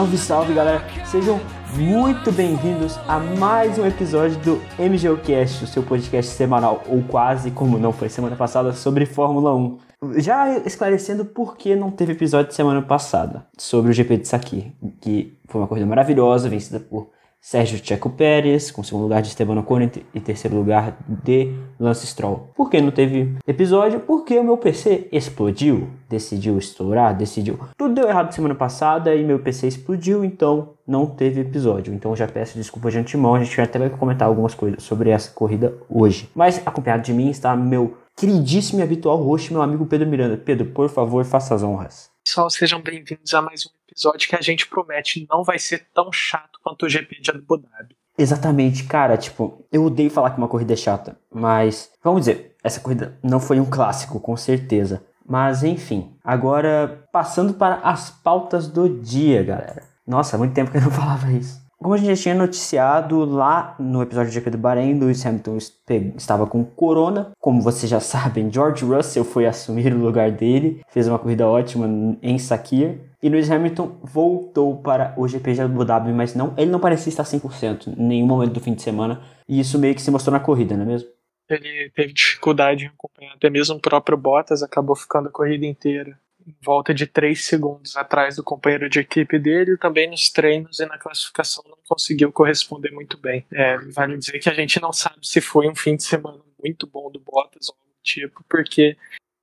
Salve, salve galera! Sejam muito bem-vindos a mais um episódio do MGOcast, o seu podcast semanal, ou quase, como não foi semana passada, sobre Fórmula 1. Já esclarecendo por que não teve episódio semana passada sobre o GP de Sakir, que foi uma corrida maravilhosa, vencida por Sérgio Checo Pérez, com segundo lugar de Esteban Ocon e terceiro lugar de Lance Stroll. Por que não teve episódio? Porque o meu PC explodiu, decidiu estourar, decidiu. Tudo deu errado semana passada e meu PC explodiu, então não teve episódio. Então já peço desculpa de antemão, a gente até vai comentar algumas coisas sobre essa corrida hoje. Mas acompanhado de mim está meu queridíssimo e habitual host, meu amigo Pedro Miranda. Pedro, por favor, faça as honras. Pessoal, sejam bem-vindos a mais um episódio que a gente promete não vai ser tão chato quanto o GP de Abu Dhabi. Exatamente, cara, tipo, eu odeio falar que uma corrida é chata, mas vamos dizer, essa corrida não foi um clássico, com certeza. Mas enfim, agora passando para as pautas do dia, galera. Nossa, muito tempo que eu não falava isso. Como a gente já tinha noticiado lá no episódio de GP do Bahrein, Lewis Hamilton estava com corona. Como vocês já sabem, George Russell foi assumir o lugar dele, fez uma corrida ótima em Sakir. E Lewis Hamilton voltou para o GP de Abu Dhabi, mas não, ele não parecia estar 100% em nenhum momento do fim de semana. E isso meio que se mostrou na corrida, não é mesmo? Ele teve dificuldade em acompanhar, até mesmo o próprio Bottas acabou ficando a corrida inteira em volta de 3 segundos atrás do companheiro de equipe dele, também nos treinos e na classificação não conseguiu corresponder muito bem. É, vale dizer que a gente não sabe se foi um fim de semana muito bom do Bottas ou do tipo, porque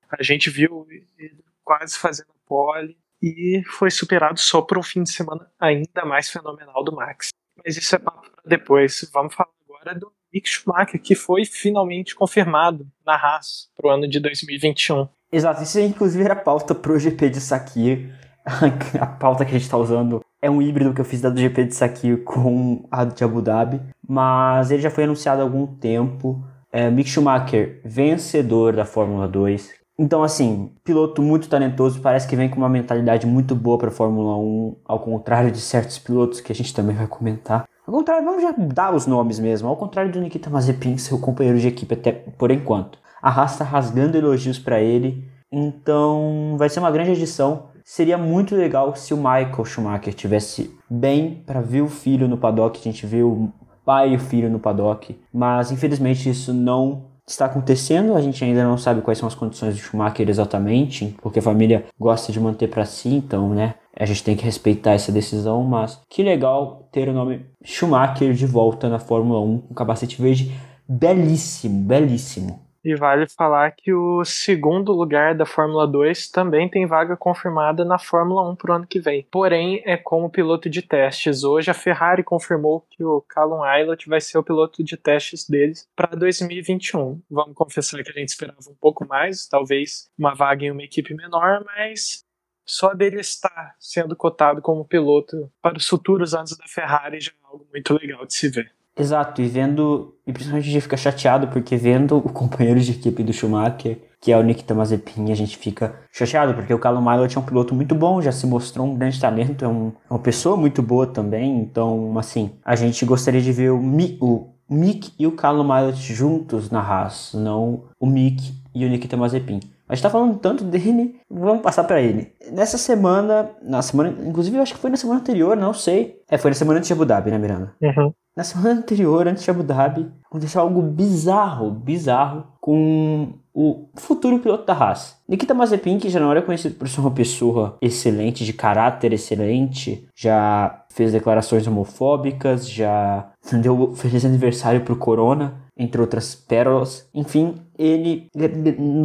a gente viu ele quase fazendo pole e foi superado só por um fim de semana ainda mais fenomenal do Max. Mas isso é papo para depois. Vamos falar agora do Mick Schumacher, que foi finalmente confirmado na Haas para o ano de 2021. Exato, isso inclusive era a pauta pro GP de Sakir. A pauta que a gente tá usando é um híbrido que eu fiz da do GP de Sakir com a de Abu Dhabi. Mas ele já foi anunciado há algum tempo. É, Mick Schumacher, vencedor da Fórmula 2. Então, assim, piloto muito talentoso, parece que vem com uma mentalidade muito boa pra Fórmula 1, ao contrário de certos pilotos que a gente também vai comentar. Ao contrário, vamos já dar os nomes mesmo, ao contrário do Nikita Mazepin, seu companheiro de equipe até por enquanto. A Haas rasgando elogios pra ele, então vai ser uma grande edição. Seria muito legal se o Michael Schumacher tivesse bem pra ver o filho no paddock, a gente vê o pai e o filho no paddock, mas infelizmente isso não está acontecendo, a gente ainda não sabe quais são as condições do Schumacher exatamente, porque a família gosta de manter para si, então, né, a gente tem que respeitar essa decisão, mas que legal ter o nome Schumacher de volta na Fórmula 1 com capacete verde belíssimo, belíssimo. E vale falar que o segundo lugar da Fórmula 2 também tem vaga confirmada na Fórmula 1 para o ano que vem. Porém, é como piloto de testes. Hoje a Ferrari confirmou que o Callum Aylott vai ser o piloto de testes deles para 2021. Vamos confessar que a gente esperava um pouco mais, talvez uma vaga em uma equipe menor, mas só dele estar sendo cotado como piloto para os futuros anos da Ferrari já é algo muito legal de se ver. Exato, e vendo, e principalmente a gente fica chateado porque vendo o companheiro de equipe do Schumacher, que é o Nikita Mazepin, a gente fica chateado porque o Callum Aylott é um piloto muito bom, já se mostrou um grande talento, é, um, é uma pessoa muito boa também, então, assim, a gente gostaria de ver o, Mi, o Mick e o Callum Aylott juntos na Haas, não o Mick e o Nikita Mazepin. A gente tá falando tanto dele, vamos passar para ele. Nessa semana, na semana, inclusive eu acho que foi na semana anterior, não sei. É, foi na semana antes de Abu Dhabi, né, Miranda? Uhum. Na semana anterior, antes de Abu Dhabi, aconteceu algo bizarro, bizarro com o futuro piloto da Haas. Nikita Mazepin, que já não era conhecido por ser uma pessoa excelente, de caráter excelente, já fez declarações homofóbicas, já deu feliz aniversário pro Corona, entre outras pérolas. Enfim, ele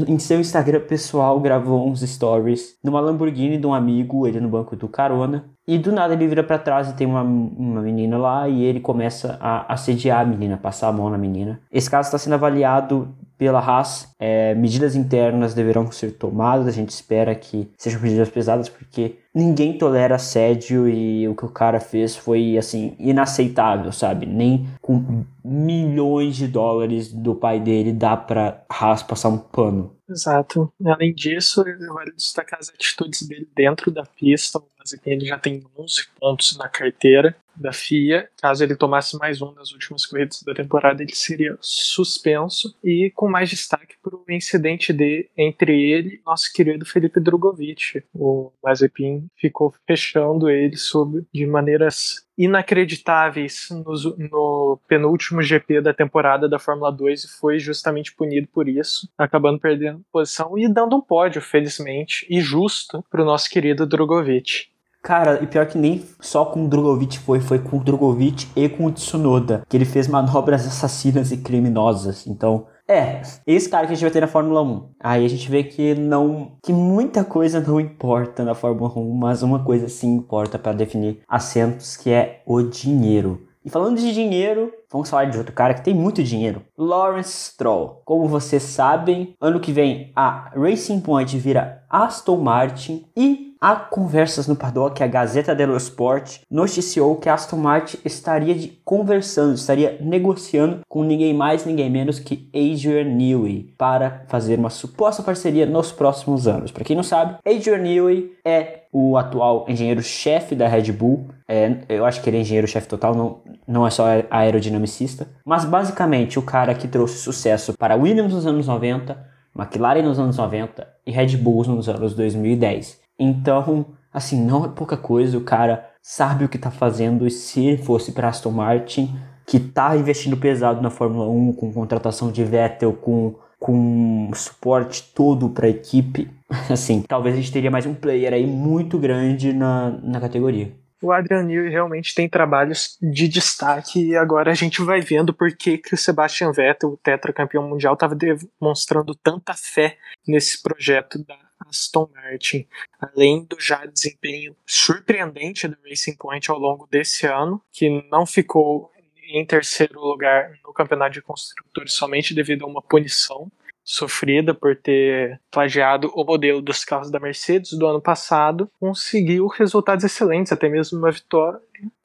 em seu Instagram pessoal gravou uns stories numa Lamborghini de um amigo, ele no banco do carona. E do nada ele vira para trás e tem uma, uma menina lá e ele começa a assediar a menina, passar a mão na menina. Esse caso está sendo avaliado pela Haas. É, medidas internas deverão ser tomadas, a gente espera que sejam medidas pesadas, porque ninguém tolera assédio e o que o cara fez foi, assim, inaceitável, sabe? Nem com milhões de dólares do pai dele dá pra Haas passar um pano. Exato. Além disso, vale destacar as atitudes dele dentro da pista. O Mazepin ele já tem 11 pontos na carteira da FIA. Caso ele tomasse mais um nas últimas corridas da temporada, ele seria suspenso. E com mais destaque para o incidente de entre ele e nosso querido Felipe Drogovic. O Mazepin ficou fechando ele sob de maneiras inacreditáveis no, no, penúltimo GP da temporada da Fórmula 2 e foi justamente punido por isso, acabando perdendo posição e dando um pódio, felizmente, e justo para o nosso querido Drogovic. Cara, e pior que nem só com o Drogovic foi, foi com o Drogovic e com o Tsunoda, que ele fez manobras assassinas e criminosas. Então, é, esse cara que a gente vai ter na Fórmula 1. Aí a gente vê que não, que muita coisa não importa na Fórmula 1, mas uma coisa sim importa para definir assentos, que é o dinheiro. E falando de dinheiro, vamos falar de outro cara que tem muito dinheiro. Lawrence Stroll. Como vocês sabem, ano que vem a Racing Point vira Aston Martin e Há conversas no paddock, a Gazeta dello Sport noticiou que Aston Martin estaria de, conversando, estaria negociando com ninguém mais, ninguém menos que Adrian Newey para fazer uma suposta parceria nos próximos anos. Para quem não sabe, Adrian Newey é o atual engenheiro-chefe da Red Bull. É, eu acho que ele é engenheiro-chefe total, não, não é só aerodinamicista. Mas basicamente o cara que trouxe sucesso para Williams nos anos 90, McLaren nos anos 90 e Red Bull nos anos 2010. Então, assim, não é pouca coisa, o cara sabe o que tá fazendo e se fosse para Aston Martin, que tá investindo pesado na Fórmula 1 com contratação de Vettel, com com suporte todo para a equipe, assim, talvez a gente teria mais um player aí muito grande na, na categoria. O Adrian Newey realmente tem trabalhos de destaque e agora a gente vai vendo por que, que o Sebastian Vettel, o tetracampeão mundial, estava demonstrando tanta fé nesse projeto da Aston Martin, além do já desempenho surpreendente do Racing Point ao longo desse ano, que não ficou em terceiro lugar no campeonato de construtores somente devido a uma punição sofrida por ter plagiado o modelo dos carros da Mercedes do ano passado, conseguiu resultados excelentes, até mesmo uma vitória.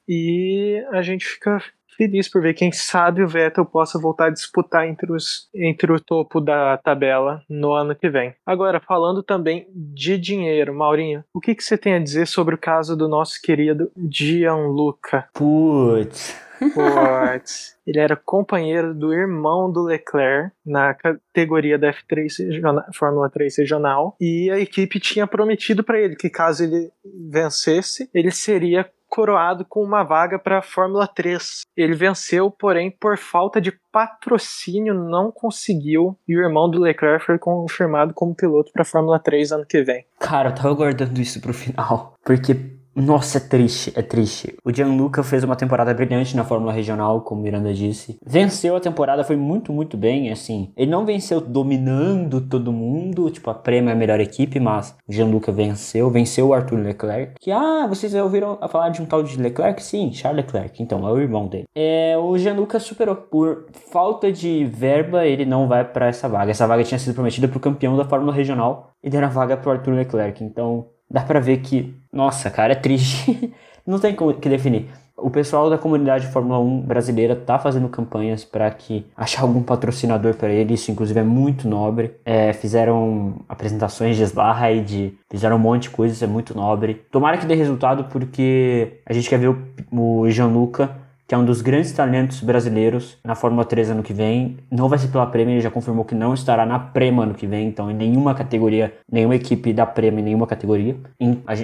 E a gente fica feliz por ver quem sabe o Vettel possa voltar a disputar entre, os, entre o topo da tabela no ano que vem. Agora, falando também de dinheiro, Maurinho, o que, que você tem a dizer sobre o caso do nosso querido Gianluca? Putz. Putz. Ele era companheiro do irmão do Leclerc na categoria da F3 Fórmula 3 regional e a equipe tinha prometido para ele que caso ele vencesse, ele seria coroado com uma vaga para a Fórmula 3. Ele venceu, porém, por falta de patrocínio, não conseguiu. E o irmão do Leclerc foi confirmado como piloto para a Fórmula 3 ano que vem. Cara, eu tava guardando isso pro final. Porque nossa, é triste, é triste. O Gianluca fez uma temporada brilhante na Fórmula Regional, como Miranda disse. Venceu a temporada, foi muito, muito bem, assim. Ele não venceu dominando todo mundo, tipo, a Prêmio é a melhor equipe, mas o Gianluca venceu, venceu o Arthur Leclerc. Que, ah, vocês ouviram falar de um tal de Leclerc? Sim, Charles Leclerc, então, é o irmão dele. É, o Gianluca superou. Por falta de verba, ele não vai para essa vaga. Essa vaga tinha sido prometida pro campeão da Fórmula Regional e deram a vaga pro Arthur Leclerc, então dá pra ver que, nossa, cara, é triste. Não tem como que definir. O pessoal da comunidade Fórmula 1 brasileira tá fazendo campanhas para que achar algum patrocinador para ele, isso inclusive é muito nobre. É, fizeram apresentações de slide, fizeram um monte de coisas, isso é muito nobre. Tomara que dê resultado porque a gente quer ver o, o Gianluca que é um dos grandes talentos brasileiros na Fórmula 3 ano que vem. Não vai ser pela Prêmio, ele já confirmou que não estará na Prema ano que vem, então em nenhuma categoria, nenhuma equipe da Prêmio, em nenhuma categoria.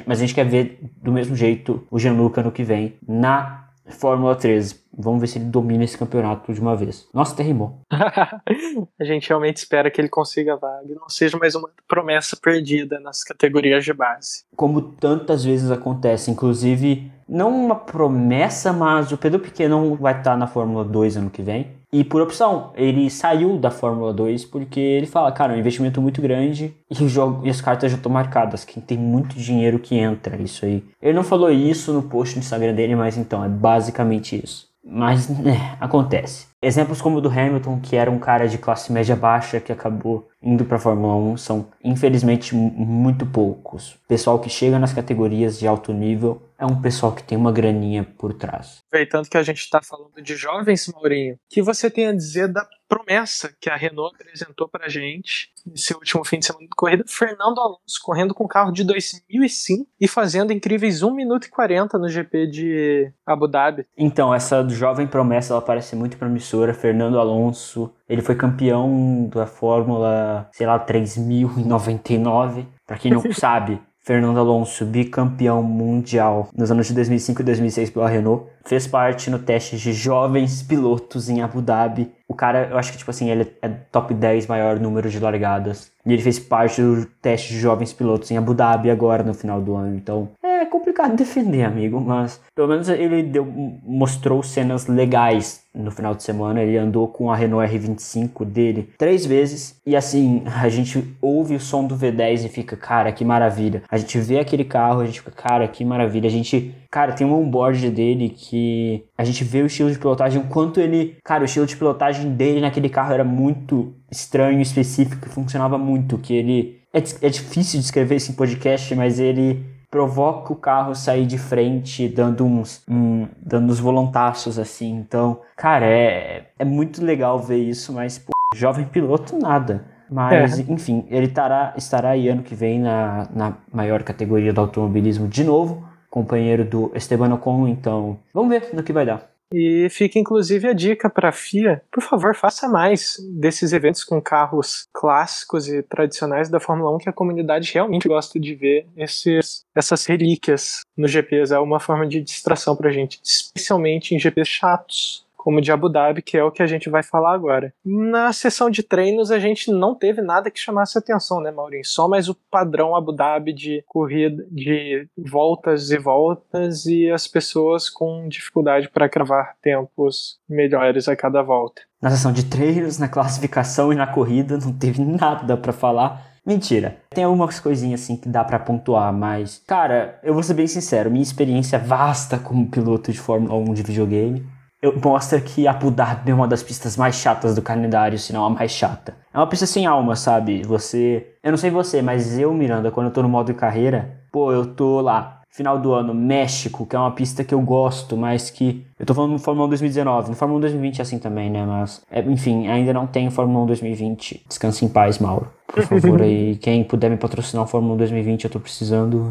Mas a gente quer ver do mesmo jeito o Gianluca ano que vem na Fórmula 13. Vamos ver se ele domina esse campeonato de uma vez. Nossa, até rimou. a gente realmente espera que ele consiga a vaga e não seja mais uma promessa perdida nas categorias de base. Como tantas vezes acontece, inclusive, não uma promessa, mas o Pedro Piquet não vai estar na Fórmula 2 ano que vem. E por opção, ele saiu da Fórmula 2 porque ele fala, cara, é um investimento muito grande e, o jogo, e as cartas já estão marcadas, que tem muito dinheiro que entra, isso aí. Ele não falou isso no post no Instagram dele, mas então, é basicamente isso. Mas, né, acontece. Exemplos como o do Hamilton, que era um cara de classe média baixa que acabou indo para a Fórmula 1, são infelizmente muito poucos. Pessoal que chega nas categorias de alto nível é um pessoal que tem uma graninha por trás. Aproveitando que a gente está falando de jovens, Maurinho, o que você tem a dizer da promessa que a Renault apresentou para a gente nesse último fim de semana de corrida? Fernando Alonso correndo com o carro de 2005 e fazendo incríveis 1 minuto e 40 no GP de Abu Dhabi. Então, essa jovem promessa ela parece muito promissora. Fernando Alonso, ele foi campeão da Fórmula, sei lá, 3099. Para quem não sabe, Fernando Alonso, bicampeão mundial nos anos de 2005 e 2006 pela Renault, fez parte no teste de jovens pilotos em Abu Dhabi. O cara, eu acho que tipo assim, ele é top 10 maior número de largadas. E ele fez parte do teste de jovens pilotos em Abu Dhabi agora no final do ano. Então, é complicado defender, amigo, mas pelo menos ele deu, mostrou cenas legais no final de semana. Ele andou com a Renault R25 dele três vezes. E assim, a gente ouve o som do V10 e fica, cara, que maravilha. A gente vê aquele carro, a gente fica, cara, que maravilha. A gente, cara, tem um onboard dele que a gente vê o estilo de pilotagem, o quanto ele, cara, o estilo de pilotagem dele naquele carro era muito estranho, específico, funcionava muito. Que ele, é, é difícil de escrever esse podcast, mas ele provoca o carro sair de frente, dando uns, um, dando uns volontaços assim. Então, cara, é, é muito legal ver isso, mas, pô, jovem piloto, nada. Mas, é. enfim, ele tará, estará aí ano que vem na, na maior categoria do automobilismo de novo, companheiro do Esteban Ocon, então vamos ver no que vai dar. E fica inclusive a dica para a FIA, por favor, faça mais desses eventos com carros clássicos e tradicionais da Fórmula 1 que a comunidade realmente gosta de ver esses, essas relíquias no GPs. É uma forma de distração para a gente, especialmente em GPs chatos como de Abu Dhabi, que é o que a gente vai falar agora. Na sessão de treinos, a gente não teve nada que chamasse atenção, né, Maurinho? Só mais o padrão Abu Dhabi de corrida, de voltas e voltas, e as pessoas com dificuldade para cravar tempos melhores a cada volta. Na sessão de treinos, na classificação e na corrida, não teve nada para falar. Mentira. Tem algumas coisinhas assim que dá para pontuar, mas, cara, eu vou ser bem sincero, minha experiência vasta como piloto de Fórmula 1 de videogame mostra que Abu Dhabi é uma das pistas mais chatas do calendário, se não a mais chata. É uma pista sem alma, sabe? Você. Eu não sei você, mas eu, Miranda, quando eu tô no modo carreira, pô, eu tô lá, final do ano, México, que é uma pista que eu gosto, mas que. Eu tô falando no Fórmula 1 2019, no Fórmula 1 2020 é assim também, né? Mas, é, enfim, ainda não tem Fórmula 1 2020. Descanse em paz, Mauro. Por favor, aí, quem puder me patrocinar o Fórmula 1 2020, eu tô precisando.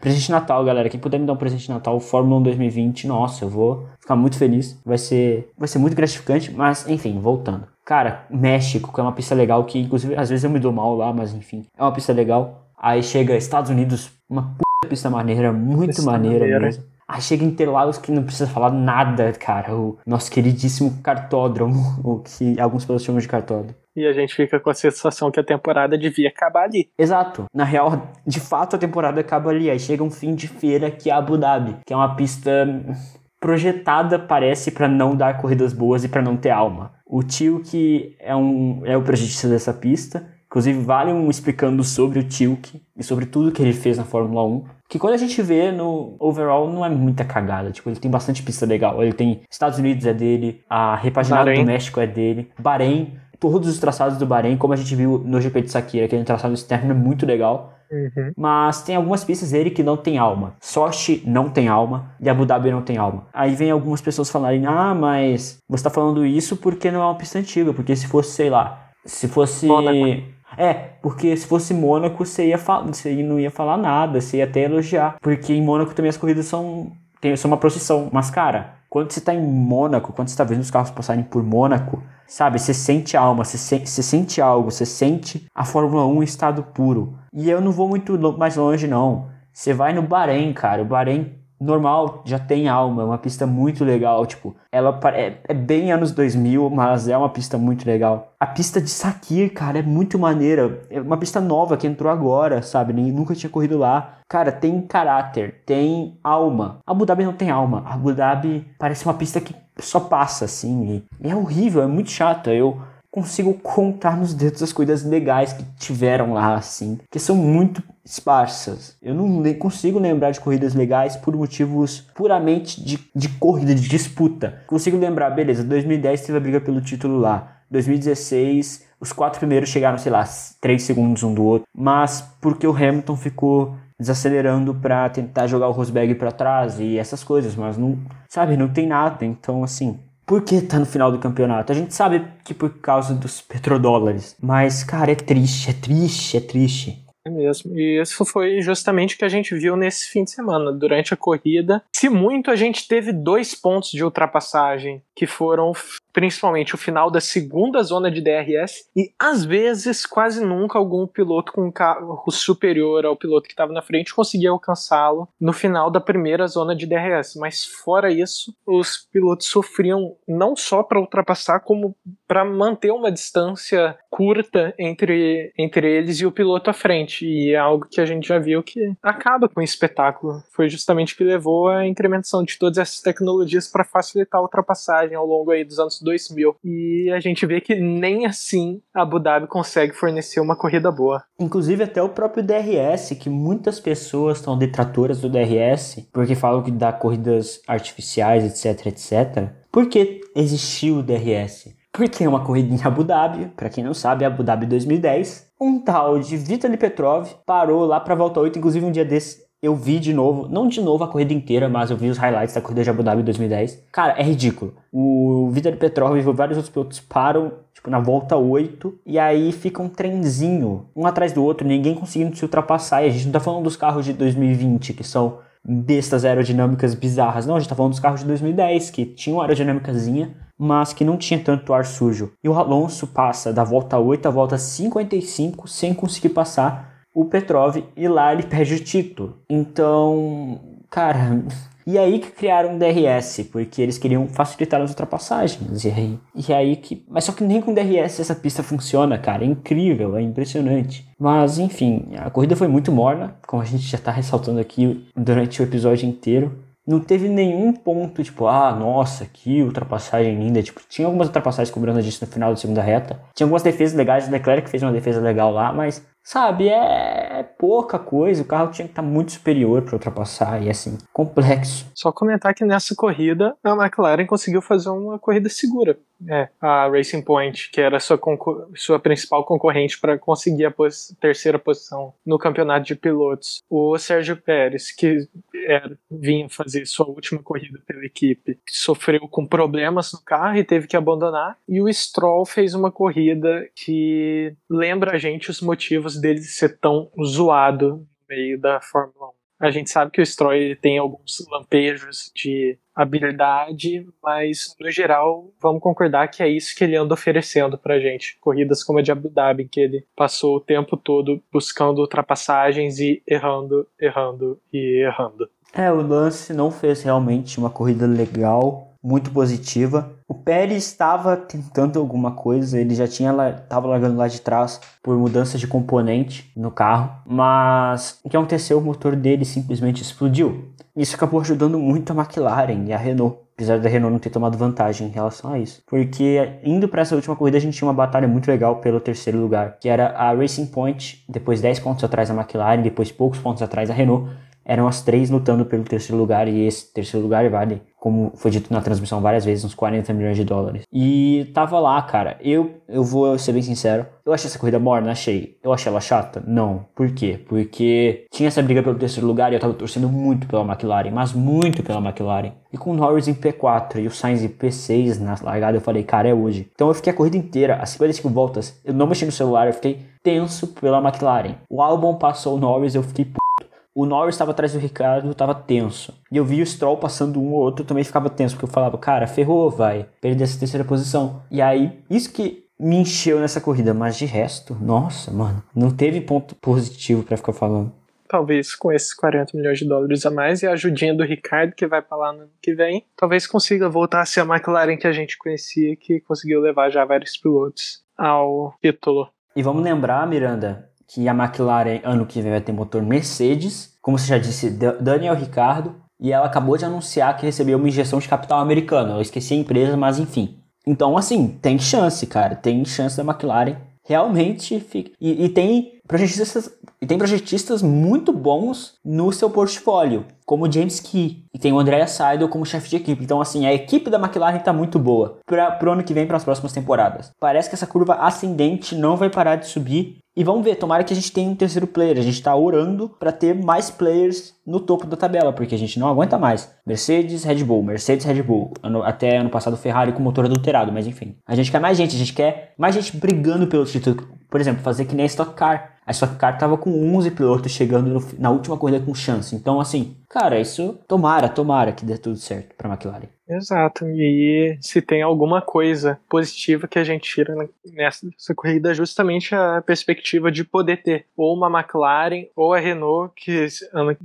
Presente de Natal, galera. Quem puder me dar um presente de Natal, Fórmula 1 2020, nossa, eu vou ficar muito feliz. Vai ser, vai ser muito gratificante, mas, enfim, voltando. Cara, México, que é uma pista legal, que inclusive às vezes eu me dou mal lá, mas enfim, é uma pista legal. Aí chega Estados Unidos, uma pista maneira, muito pista maneira, maneira mesmo. Aí chega Interlagos que não precisa falar nada, cara. O nosso queridíssimo cartódromo, o que alguns pessoas chamam de cartódromo. E a gente fica com a sensação que a temporada devia acabar ali. Exato. Na real, de fato a temporada acaba ali. Aí chega um fim de feira que é Abu Dhabi, que é uma pista projetada, parece, para não dar corridas boas e para não ter alma. O tio que é, um, é o projetista dessa pista Inclusive, vale um explicando sobre o Tilke e sobre tudo que ele fez na Fórmula 1. Que quando a gente vê no overall, não é muita cagada. Tipo, ele tem bastante pista legal. Ele tem Estados Unidos é dele, a repaginada do México é dele, Bahrein, todos os traçados do Bahrein, como a gente viu no GP de Sakira, aquele traçado externo é muito legal. Uhum. Mas tem algumas pistas dele que não tem alma. Sochi não tem alma e Abu Dhabi não tem alma. Aí vem algumas pessoas falarem: ah, mas você tá falando isso porque não é uma pista antiga. Porque se fosse, sei lá, se fosse. Mônaco. É, porque se fosse Mônaco, você, ia você não ia falar nada, você ia até elogiar. Porque em Mônaco também as corridas são, tem, são uma procissão. Mas, cara, quando você tá em Mônaco, quando você tá vendo os carros passarem por Mônaco, sabe, você sente alma, você, se, você sente algo, você sente a Fórmula 1 em estado puro. E eu não vou muito mais longe, não. Você vai no Bahrein, cara. O Bahrein normal, já tem alma, é uma pista muito legal, tipo, ela é, é, bem anos 2000, mas é uma pista muito legal. A pista de Sakir, cara, é muito maneira, é uma pista nova que entrou agora, sabe, Nem, nunca tinha corrido lá. Cara, tem caráter, tem alma. Abu Dhabi não tem alma, Abu Dhabi parece uma pista que só passa, assim, e é horrível, é muito chata, eu consigo contar nos dedos as coisas legais que tiveram lá, assim, que são muito esparsas. Eu não consigo lembrar de corridas legais por motivos puramente de, de corrida, de disputa. Consigo lembrar, beleza, 2010 teve a briga pelo título lá, 2016 os quatro primeiros chegaram, sei lá, 3 segundos um do outro, mas porque o Hamilton ficou desacelerando para tentar jogar o Rosberg para trás e essas coisas, mas não, sabe, não tem nada. Então, assim, por que tá no final do campeonato? A gente sabe que por causa dos petrodólares. Mas, cara, é triste, é triste, é triste. É mesmo. E isso foi justamente o que a gente viu nesse fim de semana. Durante a corrida, se muito, a gente teve dois pontos de ultrapassagem que foram principalmente o final da segunda zona de DRS e às vezes quase nunca algum piloto com um carro superior ao piloto que estava na frente conseguia alcançá-lo no final da primeira zona de DRS. Mas fora isso, os pilotos sofriam não só para ultrapassar como para manter uma distância curta entre, entre eles e o piloto à frente. E é algo que a gente já viu que acaba com o espetáculo. Foi justamente o que levou à incrementação de todas essas tecnologias para facilitar a ultrapassagem ao longo aí dos anos 2000. E a gente vê que nem assim a Abu Dhabi consegue fornecer uma corrida boa. Inclusive até o próprio DRS, que muitas pessoas estão detratoras do DRS, porque falam que dá corridas artificiais, etc, etc. Por que existiu o DRS? Porque é uma corrida em Abu Dhabi, para quem não sabe, Abu Dhabi 2010. Um tal de Vitaly Petrov parou lá para volta 8, inclusive um dia desse eu vi de novo, não de novo a corrida inteira, mas eu vi os highlights da corrida de Abu Dhabi 2010. Cara, é ridículo. O Vitor Petrov e vários outros pilotos param, tipo, na volta 8, e aí fica um trenzinho, um atrás do outro, ninguém conseguindo se ultrapassar. E a gente não tá falando dos carros de 2020, que são bestas aerodinâmicas bizarras. Não, a gente tá falando dos carros de 2010, que tinham aerodinâmicazinha, mas que não tinha tanto ar sujo. E o Alonso passa da volta 8 à volta 55 sem conseguir passar o Petrov e lá ele perde o título. Então, cara, e aí que criaram o DRS, porque eles queriam facilitar as ultrapassagens. E aí, e aí que. Mas só que nem com DRS essa pista funciona, cara. É incrível, é impressionante. Mas enfim, a corrida foi muito morna, como a gente já tá ressaltando aqui durante o episódio inteiro. Não teve nenhum ponto, tipo, ah, nossa, que ultrapassagem linda. Tipo, tinha algumas ultrapassagens cobrando disso no final da segunda reta. Tinha algumas defesas legais, o Leclerc fez uma defesa legal lá, mas Sabe, é, é pouca coisa, o carro tinha que estar tá muito superior para ultrapassar e assim, complexo. Só comentar que nessa corrida a McLaren conseguiu fazer uma corrida segura. É, a Racing Point, que era sua, sua principal concorrente para conseguir a pos terceira posição no campeonato de pilotos. O Sérgio Pérez, que era, vinha fazer sua última corrida pela equipe, sofreu com problemas no carro e teve que abandonar. E o Stroll fez uma corrida que lembra a gente os motivos dele ser tão zoado no meio da Fórmula 1. A gente sabe que o Stroll tem alguns lampejos de habilidade, mas no geral vamos concordar que é isso que ele anda oferecendo pra gente. Corridas como a de Abu Dhabi, que ele passou o tempo todo buscando ultrapassagens e errando, errando e errando. É, o Lance não fez realmente uma corrida legal, muito positiva. O Pérez estava tentando alguma coisa, ele já tinha estava largando lá de trás por mudança de componente no carro, mas o que aconteceu? O motor dele simplesmente explodiu. Isso acabou ajudando muito a McLaren e a Renault, apesar da Renault não ter tomado vantagem em relação a isso. Porque indo para essa última corrida a gente tinha uma batalha muito legal pelo terceiro lugar, que era a Racing Point, depois 10 pontos atrás da McLaren, depois poucos pontos atrás da Renault eram as três lutando pelo terceiro lugar e esse terceiro lugar vale, como foi dito na transmissão várias vezes, uns 40 milhões de dólares. E tava lá, cara. Eu, eu vou ser bem sincero, eu achei essa corrida morna, achei. Eu achei ela chata? Não. Por quê? Porque tinha essa briga pelo terceiro lugar e eu tava torcendo muito pela McLaren, mas muito pela McLaren. E com o Norris em P4 e o Sainz em P6 na largada, eu falei, cara, é hoje. Então eu fiquei a corrida inteira, as 55 voltas, eu não mexi no celular, eu fiquei tenso pela McLaren. O Albon passou o Norris, eu fiquei o Norris estava atrás do Ricardo, estava tenso. E eu vi o Stroll passando um ou outro, também ficava tenso, porque eu falava, cara, ferrou, vai, perder essa terceira posição. E aí, isso que me encheu nessa corrida, mas de resto, nossa, mano, não teve ponto positivo para ficar falando. talvez com esses 40 milhões de dólares a mais e a ajudinha do Ricardo, que vai para lá no ano que vem, talvez consiga voltar a ser a McLaren que a gente conhecia, que conseguiu levar já vários pilotos ao título. E vamos lembrar, Miranda, que a McLaren ano que vem vai ter motor Mercedes, como você já disse, Da- Daniel Ricardo, e ela acabou de anunciar que recebeu uma injeção de capital americano. Eu esqueci a empresa, mas enfim. Então, assim, tem chance, cara. Tem chance da McLaren realmente fica. E, e tem projetistas e tem projetistas muito bons no seu portfólio, como o James Key, e tem o Andrea Seidel como chefe de equipe. Então, assim, a equipe da McLaren tá muito boa para pro ano que vem, para as próximas temporadas. Parece que essa curva ascendente não vai parar de subir. E vamos ver, tomara que a gente tenha um terceiro player. A gente tá orando para ter mais players no topo da tabela, porque a gente não aguenta mais. Mercedes, Red Bull, Mercedes, Red Bull. Ano- até ano passado Ferrari com motor adulterado, mas enfim. A gente quer mais gente, a gente quer mais gente brigando pelo título. Por exemplo, fazer que nem a Stock Car. A Stock Car tava com 11 pilotos chegando no na última corrida com chance. Então, assim, cara, isso tomara, tomara que dê tudo certo pra McLaren. Exato. E se tem alguma coisa positiva que a gente tira nessa nessa corrida, é justamente a perspectiva de poder ter ou uma McLaren ou a Renault, que ano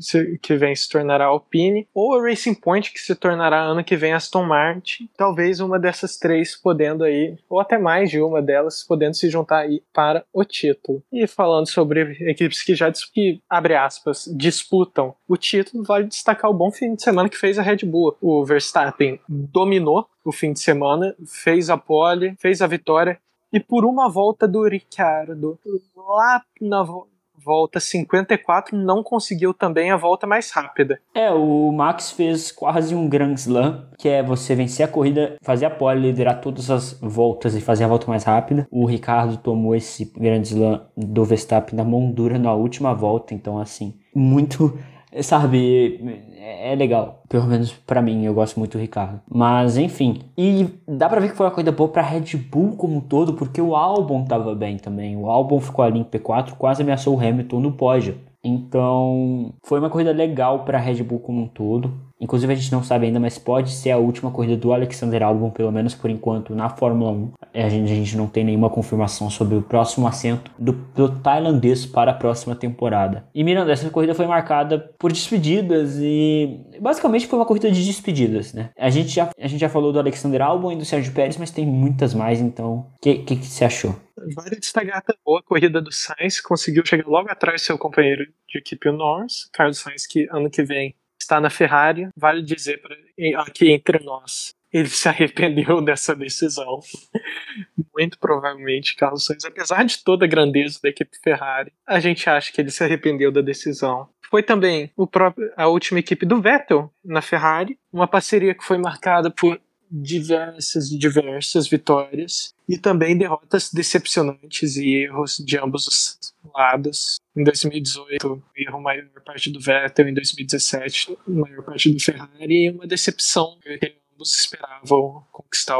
que vem se tornará Alpine, ou a Racing Point, que se tornará ano que vem Aston Martin. Talvez uma dessas três podendo aí, ou até mais de uma delas, podendo se juntar aí para o título. E falando sobre equipes que já, que, abre aspas, disputam o título, vale destacar o bom fim de semana que fez a Red Bull. O Verstappen dominou o fim de semana, fez a pole, fez a vitória, e por uma volta do Ricciardo, lá na vo- volta 54, não conseguiu também a volta mais rápida. É, o Max fez quase um Grand Slam, que é você vencer a corrida, fazer a pole, liderar todas as voltas e fazer a volta mais rápida. O Ricardo tomou esse Grand Slam do Verstappen na mão dura na última volta, então assim, muito, sabe, é é legal. Pelo menos pra mim, eu gosto muito do Ricardo. Mas enfim, e dá pra ver que foi uma corrida boa pra Red Bull como um todo, porque o Albon tava bem também. O Albon ficou ali em P4, quase ameaçou o Hamilton no pódio. Então, foi uma corrida legal para a Red Bull como um todo. Inclusive, a gente não sabe ainda, mas pode ser a última corrida do Alexander Albon, pelo menos por enquanto, na Fórmula 1. A gente, a gente não tem nenhuma confirmação sobre o próximo assento do, do tailandês para a próxima temporada. E Miranda, essa corrida foi marcada por despedidas e basicamente foi uma corrida de despedidas, né? A gente já, a gente já falou do Alexander Albon e do Sérgio Pérez, mas tem muitas mais, então o que, que, que você achou? Vale destacar a boa corrida do Sainz, conseguiu chegar logo atrás do seu companheiro de equipe, o Norris. Carlos Sainz, que ano que vem está na Ferrari. Vale dizer pra, aqui entre nós, ele se arrependeu dessa decisão. Muito provavelmente, Carlos Sainz, apesar de toda a grandeza da equipe Ferrari, a gente acha que ele se arrependeu da decisão. Foi também o próprio, a última equipe do Vettel na Ferrari, uma parceria que foi marcada por diversas e diversas vitórias e também derrotas decepcionantes e erros de ambos os lados. Em 2018, erro maior parte do Vettel, em 2017, maior parte do Ferrari, e uma decepção que ambos esperavam conquistar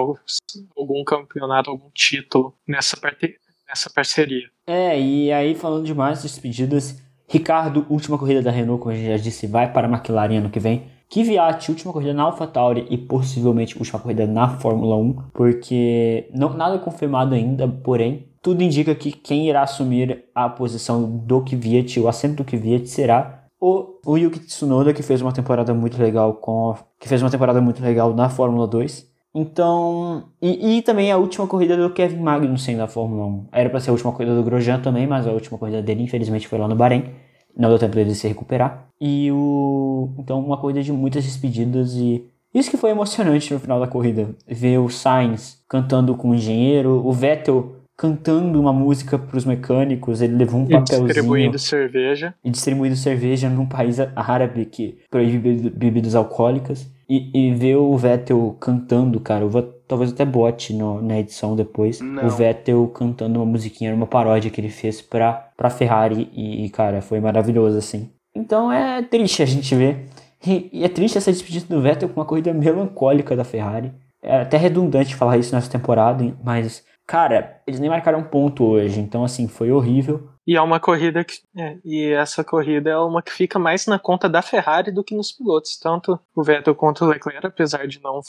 algum campeonato, algum título nessa, parte, nessa parceria. É, e aí falando de mais despedidas, Ricardo, última corrida da Renault, como a gente já disse, vai para a McLaren ano que vem. Kvyat, última corrida na AlphaTauri e possivelmente última corrida na Fórmula 1, porque não nada confirmado ainda, porém tudo indica que quem irá assumir a posição do Kvyat, o assento do Kvyat será o, o Yuki Tsunoda, que fez uma temporada muito legal com que fez uma temporada muito legal na Fórmula 2. Então, e, e também a última corrida do Kevin Magnussen na Fórmula 1. Era para ser a última corrida do Grosjean também, mas a última corrida dele infelizmente foi lá no Bahrein. Não deu tempo dele se recuperar. E o. Então, uma corrida de muitas despedidas e. Isso que foi emocionante no final da corrida. Ver o Sainz cantando com o engenheiro, o Vettel cantando uma música para os mecânicos, ele levou um E papelzinho distribuindo cerveja. e distribuindo cerveja num país árabe que proíbe bebidas alcoólicas. E, e ver o Vettel cantando, cara, vou talvez até bote no, na edição depois. Não. O Vettel cantando uma musiquinha, uma paródia que ele fez pra, pra Ferrari. E, e, cara, foi maravilhoso, assim. Então é triste a gente ver. E, e é triste essa despedida do Vettel com uma corrida melancólica da Ferrari. É até redundante falar isso nessa temporada, mas, cara, eles nem marcaram um ponto hoje. Então, assim, foi horrível. E é uma corrida que. é, e essa corrida é uma que fica mais na conta da Ferrari do que nos pilotos. Tanto o Vettel quanto o Leclerc, apesar de não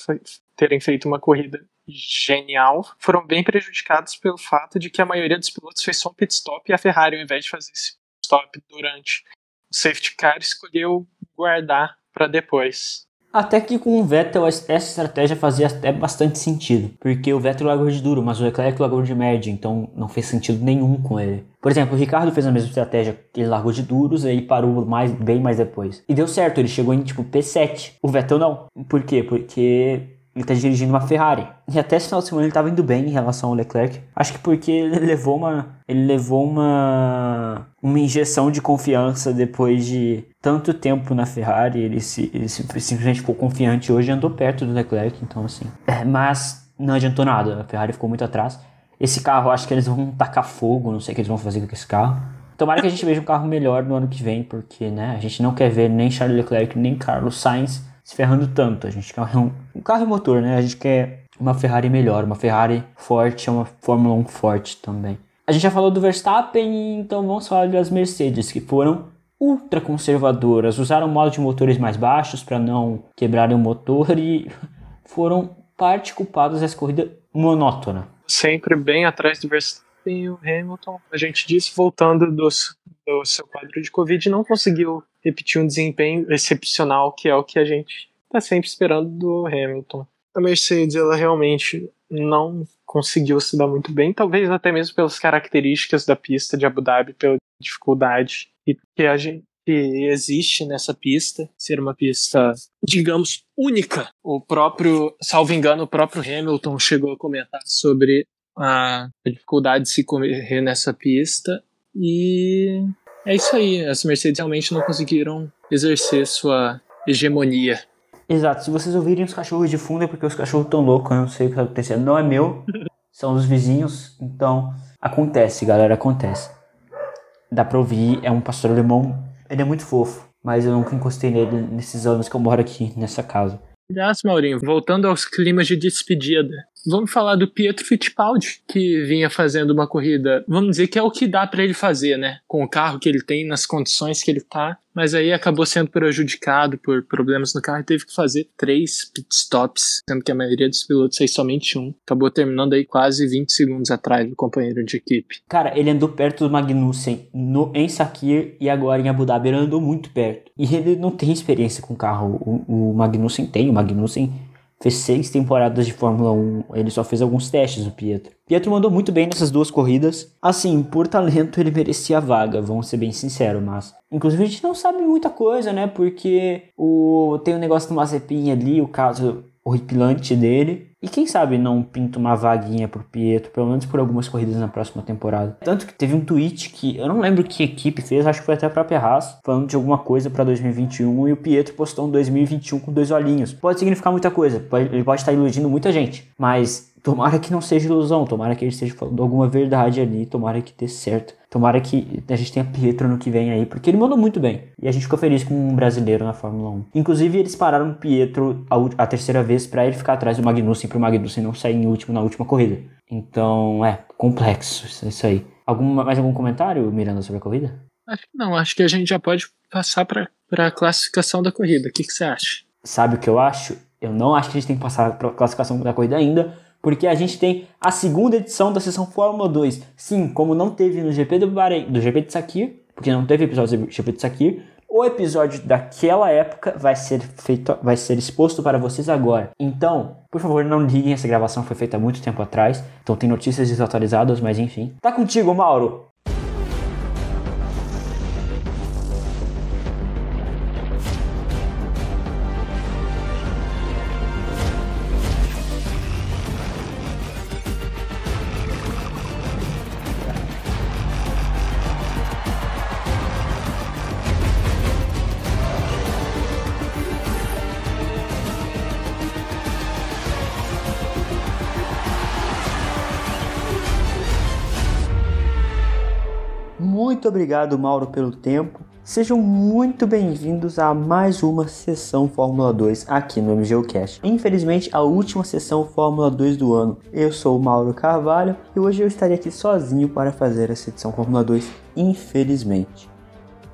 terem feito uma corrida genial, foram bem prejudicados pelo fato de que a maioria dos pilotos fez só um pit stop e a Ferrari, ao invés de fazer esse pit stop durante safety car escolheu guardar para depois. Até que com o Vettel essa estratégia fazia até bastante sentido, porque o Vettel largou de duro, mas o Leclerc largou de médio, então não fez sentido nenhum com ele. Por exemplo, o Ricardo fez a mesma estratégia, ele largou de duros aí parou mais, bem mais depois. E deu certo, ele chegou em tipo P7. O Vettel não. Por quê? Porque ele tá dirigindo uma Ferrari. E até esse final de semana ele tava indo bem em relação ao Leclerc. Acho que porque ele levou uma. Ele levou uma. uma injeção de confiança depois de tanto tempo na Ferrari. Ele, se, ele simplesmente ficou confiante hoje e andou perto do Leclerc. Então, assim. É, mas não adiantou nada. A Ferrari ficou muito atrás. Esse carro, acho que eles vão tacar fogo. Não sei o que eles vão fazer com esse carro. Tomara que a gente veja um carro melhor no ano que vem, porque né, a gente não quer ver nem Charles Leclerc nem Carlos Sainz se ferrando tanto. A gente quer um, um carro e motor, né? A gente quer uma Ferrari melhor, uma Ferrari forte, uma Fórmula 1 forte também. A gente já falou do Verstappen, então vamos falar das Mercedes, que foram ultra conservadoras, usaram modos de motores mais baixos para não quebrarem o motor e foram parte culpadas dessa corrida monótona. Sempre bem atrás do Verstappen e o Hamilton. A gente disse, voltando do, do seu quadro de Covid, não conseguiu repetir um desempenho excepcional, que é o que a gente está sempre esperando do Hamilton. A Mercedes, ela realmente não conseguiu se dar muito bem, talvez até mesmo pelas características da pista de Abu Dhabi, pela dificuldade que a gente que existe nessa pista, ser uma pista, digamos, única. O próprio, salvo engano, o próprio Hamilton chegou a comentar sobre a dificuldade de se correr nessa pista e é isso aí. As Mercedes realmente não conseguiram exercer sua hegemonia. Exato, se vocês ouvirem os cachorros de fundo é porque os cachorros estão loucos, eu não sei o que está acontecendo. Não é meu, são dos vizinhos, então acontece, galera, acontece. Dá pra ouvir, é um pastor alemão, ele é muito fofo, mas eu nunca encostei nele nesses anos que eu moro aqui nessa casa. Aliás, Maurinho, voltando aos climas de despedida, vamos falar do Pietro Fittipaldi, que vinha fazendo uma corrida, vamos dizer que é o que dá pra ele fazer, né? Com o carro que ele tem, nas condições que ele tá, mas aí acabou sendo prejudicado por problemas no carro e teve que fazer três pitstops, sendo que a maioria dos pilotos fez somente um. Acabou terminando aí quase 20 segundos atrás do companheiro de equipe. Cara, ele andou perto do Magnussen no, em Sakir e agora em Abu Dhabi ele andou muito perto. E ele não tem experiência com carro, o, o Magnussen tem, o Magnussen fez seis temporadas de Fórmula 1, ele só fez alguns testes, o Pietro. Pietro mandou muito bem nessas duas corridas. Assim, por talento ele merecia a vaga, vamos ser bem sinceros, mas... Inclusive a gente não sabe muita coisa, né, porque o... tem o negócio do Mazepin ali, o caso horripilante dele. E quem sabe não pinta uma vaguinha pro Pietro, pelo menos por algumas corridas na próxima temporada. Tanto que teve um tweet que eu não lembro que equipe fez, acho que foi até a própria Haas, falando de alguma coisa pra 2021 e o Pietro postou um 2021 com dois olhinhos. Pode significar muita coisa, ele pode estar iludindo muita gente, mas tomara que não seja ilusão, tomara que ele esteja falando alguma verdade ali, tomara que dê certo. Tomara que a gente tenha Pietro no que vem aí, porque ele mandou muito bem. E a gente ficou feliz com um brasileiro na Fórmula 1. Inclusive, eles pararam o Pietro a, a terceira vez pra ele ficar atrás do Magnussen, pro Magnussen não sair em último na última corrida. Então, é, complexo isso- aí. Alguma, mais algum comentário, Miranda, sobre a corrida? Acho que não, acho que a gente já pode passar pra, pra classificação da corrida. O que, que você acha? Sabe o que eu acho? Eu não acho que a gente tem que passar para a classificação da corrida ainda, porque a gente tem a segunda edição da sessão Fórmula 2. Sim, como não teve no GP do Bahrein, do GP de Sakir, porque não teve episódio do GP de Sakir, o episódio daquela época vai ser feito, vai ser exposto para vocês agora. Então, por favor, não liguem, essa gravação foi feita há muito tempo atrás, então tem notícias desatualizadas, mas enfim. Tá contigo, Mauro. Obrigado, Mauro, pelo tempo. Sejam muito bem-vindos a mais uma sessão Fórmula 2 aqui no MGUcast. Infelizmente, a última sessão Fórmula 2 do ano. Eu sou o Mauro Carvalho e hoje eu estarei aqui sozinho para fazer essa edição Fórmula 2, infelizmente.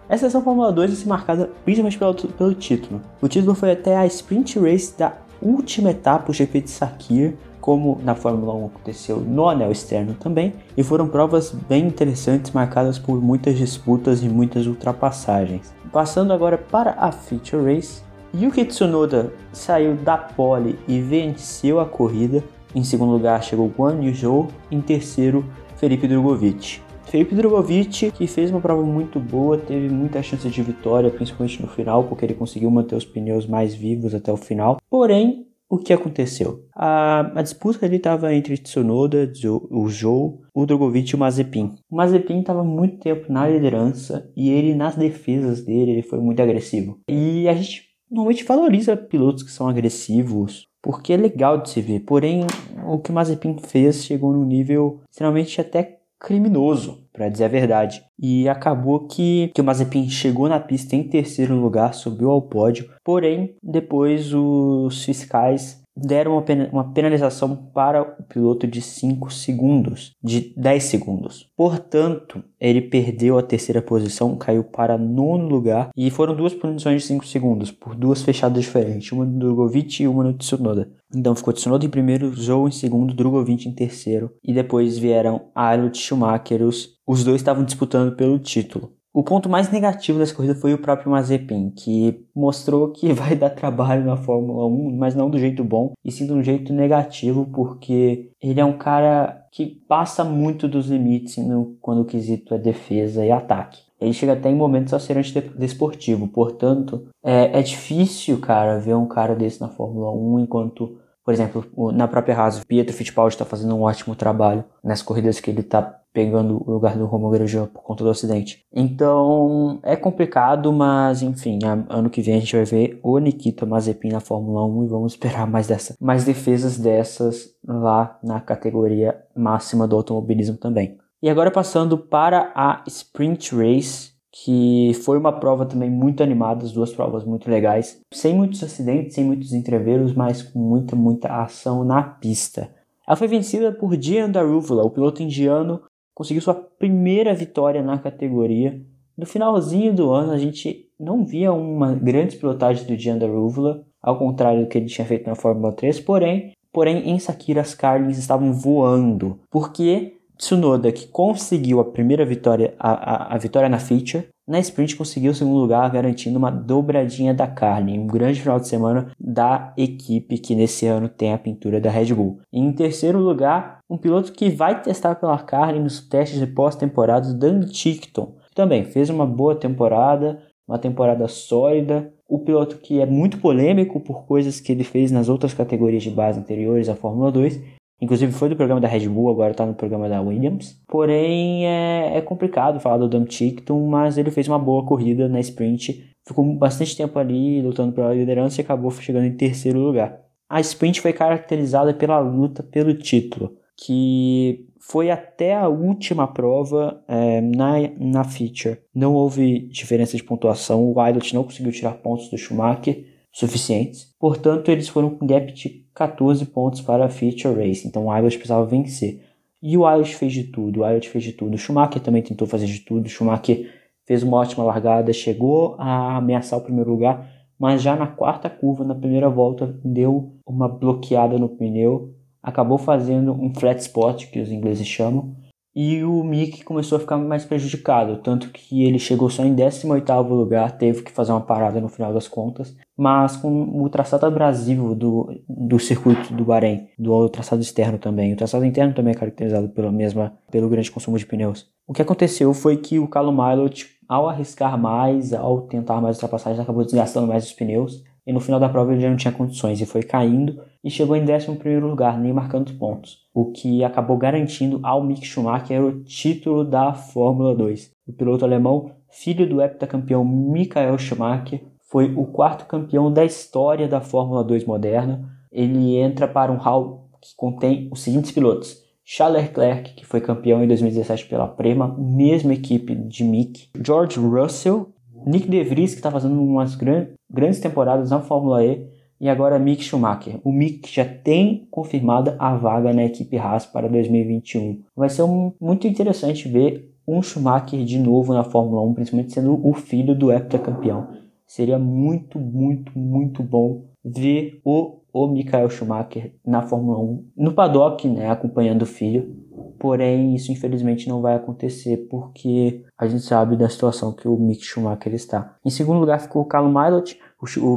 Essa sessão Fórmula 2 vai ser marcada principalmente pelo, pelo título. O título foi até a Sprint Race da última etapa, o GP de Sakir, como na Fórmula 1 aconteceu no anel externo também, e foram provas bem interessantes, marcadas por muitas disputas e muitas ultrapassagens. Passando agora para a Feature Race, Yuki Tsunoda saiu da pole e venceu a corrida. Em segundo lugar chegou Guan Yu Zhou, em terceiro Felipe Drogovic. Felipe Drogovic, que fez uma prova muito boa, teve muita chance de vitória, principalmente no final, porque ele conseguiu manter os pneus mais vivos até o final. Porém, o que aconteceu? A, a disputa ali estava entre Tsunoda, o Zhou, o Drogovic e o Mazepin. O Mazepin estava muito tempo na liderança e ele, nas defesas dele, ele foi muito agressivo. E a gente normalmente valoriza pilotos que são agressivos, porque é legal de se ver. Porém, o que o Mazepin fez chegou num nível extremamente até criminoso, para dizer a verdade. E acabou que, que o Mazepin chegou na pista em terceiro lugar, subiu ao pódio, porém, depois os fiscais deram uma, pena, uma penalização para o piloto de 5 segundos, de 10 segundos. Portanto, ele perdeu a terceira posição, caiu para nono lugar e foram duas punições de 5 segundos, por duas fechadas diferentes, uma do Drogovic e uma no Tsunoda. Então ficou Tsunoda em primeiro, Zhou em segundo, Drogovic em terceiro e depois vieram Ayrton Schumacher, os, os dois estavam disputando pelo título. O ponto mais negativo dessa corrida foi o próprio Mazepin, que mostrou que vai dar trabalho na Fórmula 1, mas não do jeito bom, e sim de um jeito negativo, porque ele é um cara que passa muito dos limites no, quando o quesito é defesa e ataque. Ele chega até em momentos a ser antidesportivo, portanto, é, é difícil, cara, ver um cara desse na Fórmula 1 enquanto por exemplo, na própria Haas, o Pietro Fittipaldi está fazendo um ótimo trabalho nas corridas que ele está pegando o lugar do Romain Grosjean por conta do acidente. Então, é complicado, mas enfim, ano que vem a gente vai ver o Nikita Mazepin na Fórmula 1 e vamos esperar mais dessa, mais defesas dessas lá na categoria máxima do automobilismo também. E agora passando para a Sprint Race, que foi uma prova também muito animada, as duas provas muito legais, sem muitos acidentes, sem muitos entreveros, mas com muita, muita ação na pista. Ela foi vencida por Gian Daruvula, o piloto indiano, conseguiu sua primeira vitória na categoria. No finalzinho do ano, a gente não via uma grande pilotagem do Gian Daruvula, ao contrário do que ele tinha feito na Fórmula 3, porém, porém em Sakira as Carlins estavam voando, porque Tsunoda, que conseguiu a primeira vitória, a, a, a, vitória na feature, na sprint conseguiu o segundo lugar, garantindo uma dobradinha da Carlin, um grande final de semana da equipe que nesse ano tem a pintura da Red Bull. Em terceiro lugar, um piloto que vai testar pela Carlin nos testes de pós-temporada, Dan Tickton, também fez uma boa temporada, uma temporada sólida, o piloto que é muito polêmico por coisas que ele fez nas outras categorias de base anteriores à Fórmula 2, Inclusive foi do programa da Red Bull, agora está no programa da Williams. Porém, é, é complicado falar do Dom Tickton, mas ele fez uma boa corrida na sprint. Ficou bastante tempo ali lutando pela liderança e acabou chegando em terceiro lugar. A sprint foi caracterizada pela luta pelo título, que foi até a última prova é, na, na feature. Não houve diferença de pontuação, o Wilot não conseguiu tirar pontos do Schumacher suficientes. Portanto, eles foram com gap de 14 pontos para a Feature Race. Então o Aylot precisava vencer. E o Aylot fez de tudo, o Aylot fez de tudo. O Schumacher também tentou fazer de tudo. O Schumacher fez uma ótima largada, chegou a ameaçar o primeiro lugar, mas já na quarta curva, na primeira volta, deu uma bloqueada no pneu, acabou fazendo um flat spot, que os ingleses chamam, e o Mick começou a ficar mais prejudicado, tanto que ele chegou só em 18º lugar, teve que fazer uma parada no final das contas, mas com o traçado abrasivo do, do circuito do Bahrein, do traçado externo também. O traçado interno também é caracterizado pela mesma, pelo grande consumo de pneus. O que aconteceu foi que o Callum Milot, ao arriscar mais, ao tentar mais ultrapassagens, acabou desgastando mais os pneus, e no final da prova ele já não tinha condições e foi caindo e chegou em 11 lugar, nem marcando pontos, o que acabou garantindo ao Mick Schumacher o título da Fórmula 2. O piloto alemão, filho do heptacampeão Michael Schumacher, foi o quarto campeão da história da Fórmula 2 moderna. Ele entra para um hall que contém os seguintes pilotos: Charles Leclerc, que foi campeão em 2017 pela Prema, mesma equipe de Mick, George Russell, Nick De Vries, que está fazendo umas gran grandes temporadas na Fórmula E, e agora Mick Schumacher. O Mick já tem confirmada a vaga na equipe Haas para 2021. Vai ser um, muito interessante ver um Schumacher de novo na Fórmula 1, principalmente sendo o filho do heptacampeão. Seria muito, muito, muito bom ver o, o Michael Schumacher na Fórmula 1, no paddock, né, acompanhando o filho. Porém, isso infelizmente não vai acontecer porque a gente sabe da situação que o Mick Schumacher está. Em segundo lugar ficou o Carlo Mailot, o,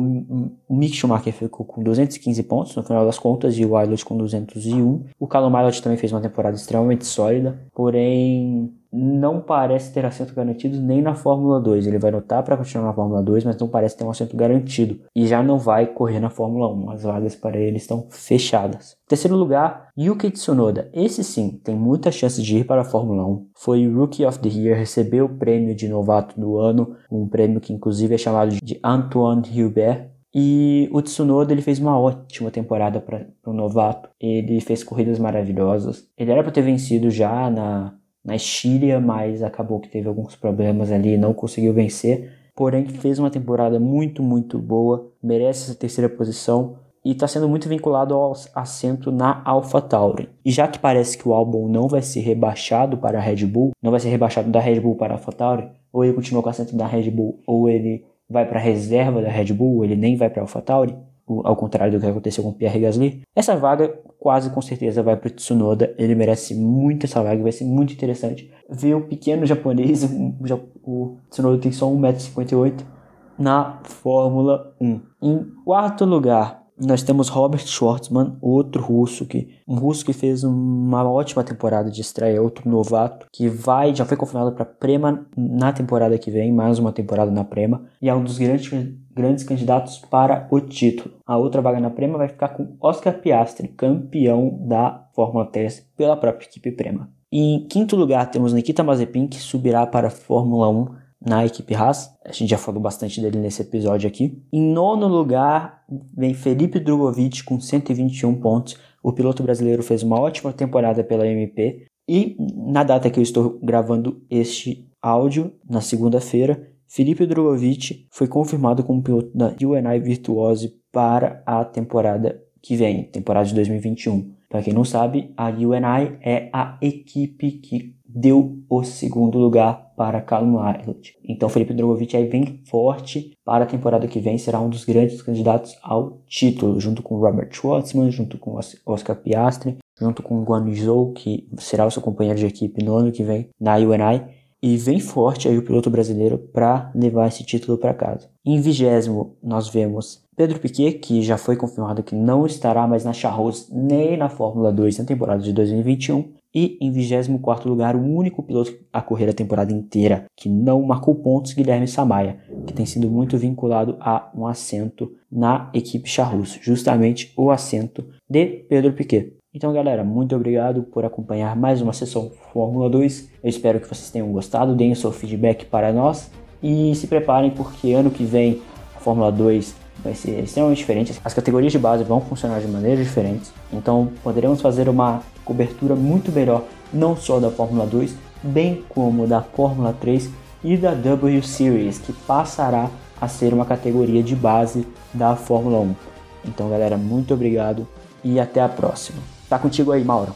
Mick Schumacher ficou com 215 pontos no final das contas e o Wilot com 201. O Carlo Mailot também fez uma temporada extremamente sólida, porém não parece ter assento garantido nem na Fórmula 2. Ele vai lutar para continuar na Fórmula 2, mas não parece ter um assento garantido. E já não vai correr na Fórmula 1. As vagas para ele estão fechadas. Terceiro lugar, Yuki Tsunoda. Esse sim tem muita chance de ir para a Fórmula 1. Foi Rookie of the Year, recebeu o prêmio de novato do ano, um prêmio que inclusive é chamado de Antoine Hubert. E o Tsunoda ele fez uma ótima temporada para o novato. Ele fez corridas maravilhosas. Ele era para ter vencido já na na Estíria, mas acabou que teve alguns problemas ali não conseguiu vencer. Porém, fez uma temporada muito, muito boa, merece essa terceira posição e está sendo muito vinculado ao assento na AlphaTauri. E já que parece que o álbum não vai ser rebaixado para a Red Bull, não vai ser rebaixado da Red Bull para a AlphaTauri, ou ele continua com o assento da Red Bull, ou ele vai para a reserva da Red Bull, ou ele nem vai para a AlphaTauri, ao contrário do que aconteceu com Pierre Gasly. Essa vaga quase com certeza vai para o Tsunoda, ele merece muito essa vaga, vai ser muito interessante ver o pequeno japonês, o Tsunoda tem só 1,58m, na Fórmula 1. Em quarto lugar, nós temos Robert Schwartzman, outro russo que um russo que fez uma ótima temporada de estreia, outro novato que vai já foi confirmado para Prema na temporada que vem, mais uma temporada na Prema e é um dos grandes grandes candidatos para o título. A outra vaga na Prema vai ficar com Oscar Piastri, campeão da Fórmula 3 pela própria equipe Prema. Em quinto lugar temos Nikita Mazepin que subirá para a Fórmula 1 na equipe Haas. A gente já falou bastante dele nesse episódio aqui. Em nono lugar vem Felipe Drogovic com 121 pontos. O piloto brasileiro fez uma ótima temporada pela MP. E na data que eu estou gravando este áudio, na segunda-feira, Felipe Drogovic foi confirmado como piloto da UNI Virtuose para a temporada que vem, temporada de 2021. Para quem não sabe, a UNI é a equipe que deu o segundo lugar para Callum Islet. Então Felipe Drogovic aí vem forte para a temporada que vem, será um dos grandes candidatos ao título, junto com Robert Schwartzman, junto com Oscar Piastri, junto com Guan Yu que será o seu companheiro de equipe no ano que vem na UNI. E vem forte aí o piloto brasileiro para levar esse título para casa. Em vigésimo, nós vemos Pedro Piquet, que já foi confirmado que não estará mais na Charros nem na Fórmula 2 na temporada de 2021. E em 24 lugar, o único piloto a correr a temporada inteira que não marcou pontos, Guilherme Samaia, que tem sido muito vinculado a um assento na equipe Charrus, justamente o assento de Pedro Piquet. Então, galera, muito obrigado por acompanhar mais uma sessão Fórmula 2. Eu espero que vocês tenham gostado, deem o seu feedback para nós e se preparem porque ano que vem a Fórmula 2 vai ser extremamente diferente. As categorias de base vão funcionar de maneiras diferentes, então poderemos fazer uma cobertura muito melhor não só da Fórmula 2, bem como da Fórmula 3 e da W Series, que passará a ser uma categoria de base da Fórmula 1. Então, galera, muito obrigado e até a próxima. Tá contigo aí, Mauro.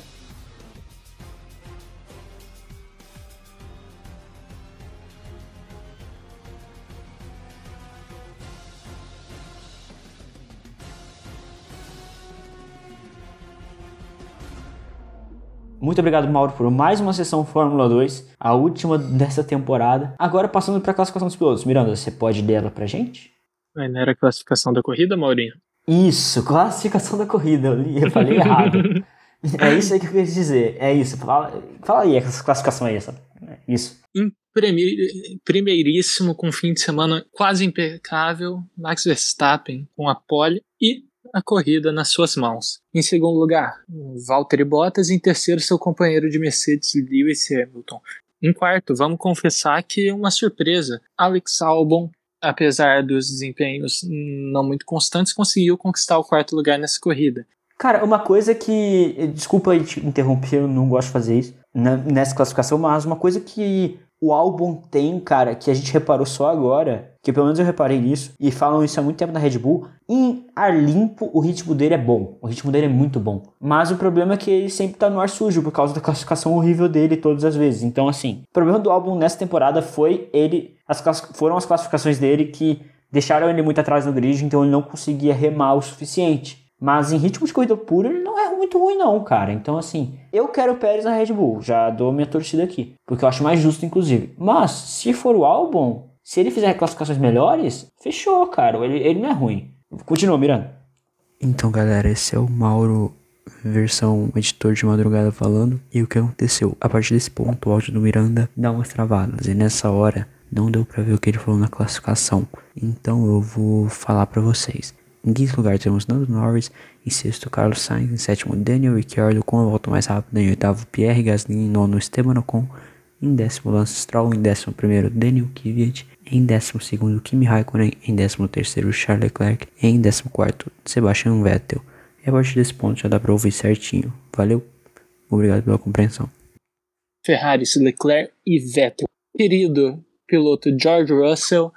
Muito obrigado, Mauro, por mais uma sessão Fórmula 2, a última dessa temporada. Agora passando para a classificação dos pilotos. Miranda, você pode ler ela pra gente? Não era a classificação da corrida, Maurinho? Isso, classificação da corrida. Eu, li, eu falei errado. é isso aí que eu queria dizer. É isso. Fala, fala aí, essa classificação aí. Essa, isso. Em primeiríssimo, com fim de semana quase impecável, Max Verstappen com a pole a corrida nas suas mãos. Em segundo lugar, Valtteri Bottas. Em terceiro, seu companheiro de Mercedes, Lewis Hamilton. Em quarto, vamos confessar que uma surpresa. Alex Albon, apesar dos desempenhos não muito constantes, conseguiu conquistar o quarto lugar nessa corrida. Cara, uma coisa que. Desculpa te interromper, eu não gosto de fazer isso né, nessa classificação, mas uma coisa que o álbum tem, cara, que a gente reparou só agora, que pelo menos eu reparei nisso, e falam isso há muito tempo na Red Bull, em ar limpo o ritmo dele é bom, o ritmo dele é muito bom. Mas o problema é que ele sempre tá no ar sujo, por causa da classificação horrível dele todas as vezes. Então, assim, o problema do álbum nessa temporada foi ele, as foram as classificações dele que deixaram ele muito atrás no grid, então ele não conseguia remar o suficiente. Mas em ritmo de corrida pura, ele não é muito ruim, não, cara. Então, assim, eu quero o Pérez na Red Bull. Já dou minha torcida aqui. Porque eu acho mais justo, inclusive. Mas, se for o Albon, se ele fizer classificações melhores, fechou, cara. Ele, ele não é ruim. Continua, Miranda. Então, galera, esse é o Mauro, versão editor de madrugada falando. E o que aconteceu? A partir desse ponto, o áudio do Miranda dá umas travadas. E nessa hora, não deu pra ver o que ele falou na classificação. Então, eu vou falar pra vocês. Em quinto lugar temos Nando Norris, em sexto Carlos Sainz, em sétimo Daniel Ricciardo com a volta mais rápida, em oitavo Pierre Gasly, em nono Esteban Ocon, em décimo Lance Stroll, em décimo primeiro Daniel Kvyat, em décimo segundo Kimi Raikkonen, em décimo terceiro Charles Leclerc, em décimo quarto Sebastian Vettel. E a partir desse ponto já dá pra ouvir certinho. Valeu, obrigado pela compreensão. Ferrari, Leclerc e Vettel. Querido piloto George Russell,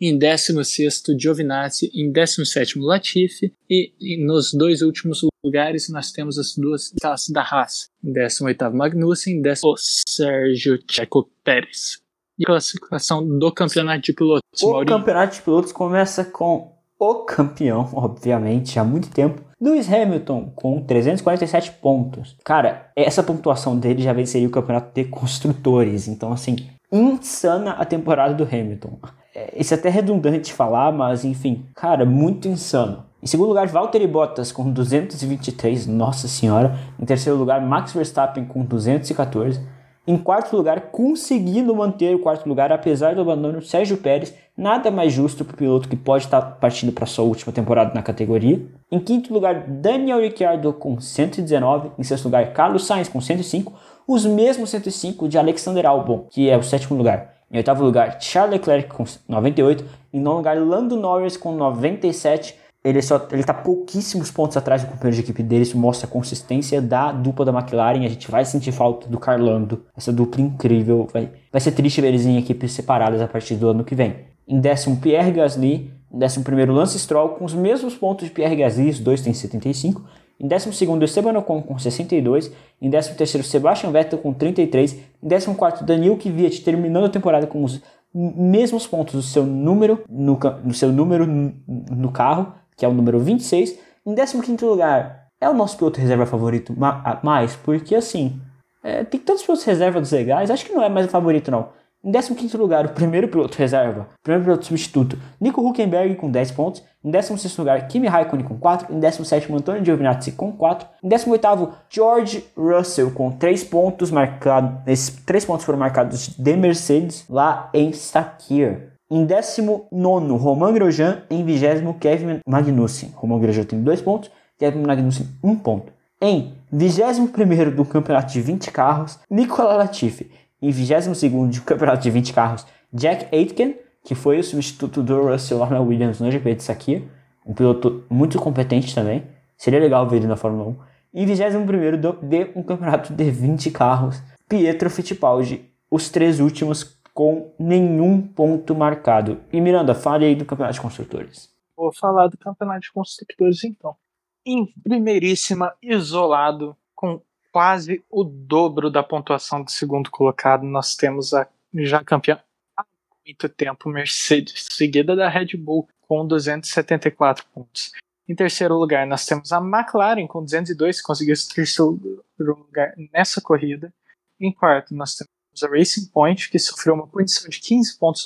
em 16 Giovinazzi, em 17 Latifi e, nos dois últimos lugares nós temos as duas taças da Haas, em 18 Magnussen, em 19 Sérgio Checo Pérez. E a classificação do campeonato de pilotos, O Maurinho? campeonato de pilotos começa com o campeão, obviamente, há muito tempo, Lewis Hamilton, com 347 pontos. Cara, essa pontuação dele já venceria o campeonato de construtores. Então, assim, insana a temporada do Hamilton. É, Isso é até redundante falar, mas enfim, cara, muito insano. Em segundo lugar, Valtteri Bottas com 223, nossa senhora. Em terceiro lugar, Max Verstappen com 214. Em quarto lugar, conseguindo manter o quarto lugar, apesar do abandono, Sérgio Pérez. Nada mais justo para o piloto que pode estar partindo para sua última temporada na categoria. Em quinto lugar, Daniel Ricciardo com 119. Em sexto lugar, Carlos Sainz com 105. Os mesmos 105 de Alexander Albon, que é o sétimo lugar. Em oitavo lugar, Charles Leclerc com 98. Em nono lugar, Lando Norris com 97. Ele, só, ele tá pouquíssimos pontos atrás do companheiro de equipe dele. Isso mostra a consistência da dupla da McLaren. A gente vai sentir falta do Carlando. Essa dupla incrível. Vai, vai ser triste ver eles em equipes separadas a partir do ano que vem. Em décimo, Pierre Gasly. Em décimo primeiro, Lance Stroll com os mesmos pontos de Pierre Gasly. Os dois têm 75. Em décimo segundo, Esteban Ocon com 62. Em décimo terceiro, Sebastian Vettel com 33. Em décimo quarto, Daniel Kvyat terminando a temporada com os mesmos pontos do seu número no, no seu número no carro, que é o número 26. Em 15 lugar, é o nosso piloto reserva favorito mais, porque assim, é, tem tantos pilotos reservas legais, acho que não é mais o favorito não. Em 15 lugar, o primeiro piloto reserva, primeiro piloto substituto, Nico Huckenberg com 10 pontos. Em 16 lugar, Kimi Raikkonen com 4. Em 17, Antônio Giovinazzi com 4. Em 18, George Russell com 3 pontos marcados. Esses 3 pontos foram marcados de Mercedes lá em Sakir. Em 19, Romain Grosjean. Em 20, Kevin Magnussen. Romain Grosjean tem 2 pontos, Kevin Magnussen 1 ponto. Em 21 do campeonato de 20 carros, Nicola Latifi. Em 22 do campeonato de 20 carros, Jack Aitken, que foi o substituto do Russell lá na Williams no GP de Sakir. Um piloto muito competente também. Seria legal ver ele na Fórmula 1. Em 21 do, de um campeonato de 20 carros, Pietro Fittipaldi. Os três últimos com nenhum ponto marcado. E Miranda, fale aí do campeonato de construtores. Vou falar do campeonato de construtores então. Em primeiríssima, isolado, com quase o dobro da pontuação do segundo colocado, nós temos a já campeã há muito tempo, Mercedes, seguida da Red Bull com 274 pontos. Em terceiro lugar, nós temos a McLaren com 202, que conseguiu esse terceiro lugar nessa corrida. Em quarto, nós temos a Racing Point, que sofreu uma punição de 15 pontos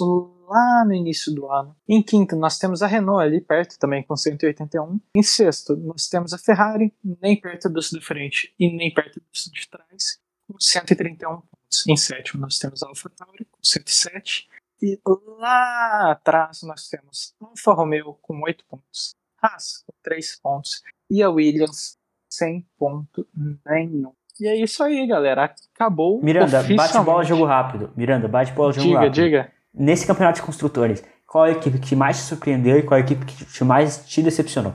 lá no início do ano. Em quinto, nós temos a Renault ali perto também com 181. Em sexto, nós temos a Ferrari, nem perto dos de frente e nem perto dos de trás, com 131 pontos. Em sétimo, nós temos a AlphaTauri com 107. E lá atrás nós temos a Alfa Romeo com 8 pontos, Haas com 3 pontos e a Williams sem ponto nenhum. E é isso aí, galera. Acabou. Miranda, bate bola, jogo rápido. Miranda, bate bola, jogo Diga, rápido. diga. Nesse campeonato de construtores, qual a equipe que mais te surpreendeu e qual a equipe que te mais te decepcionou?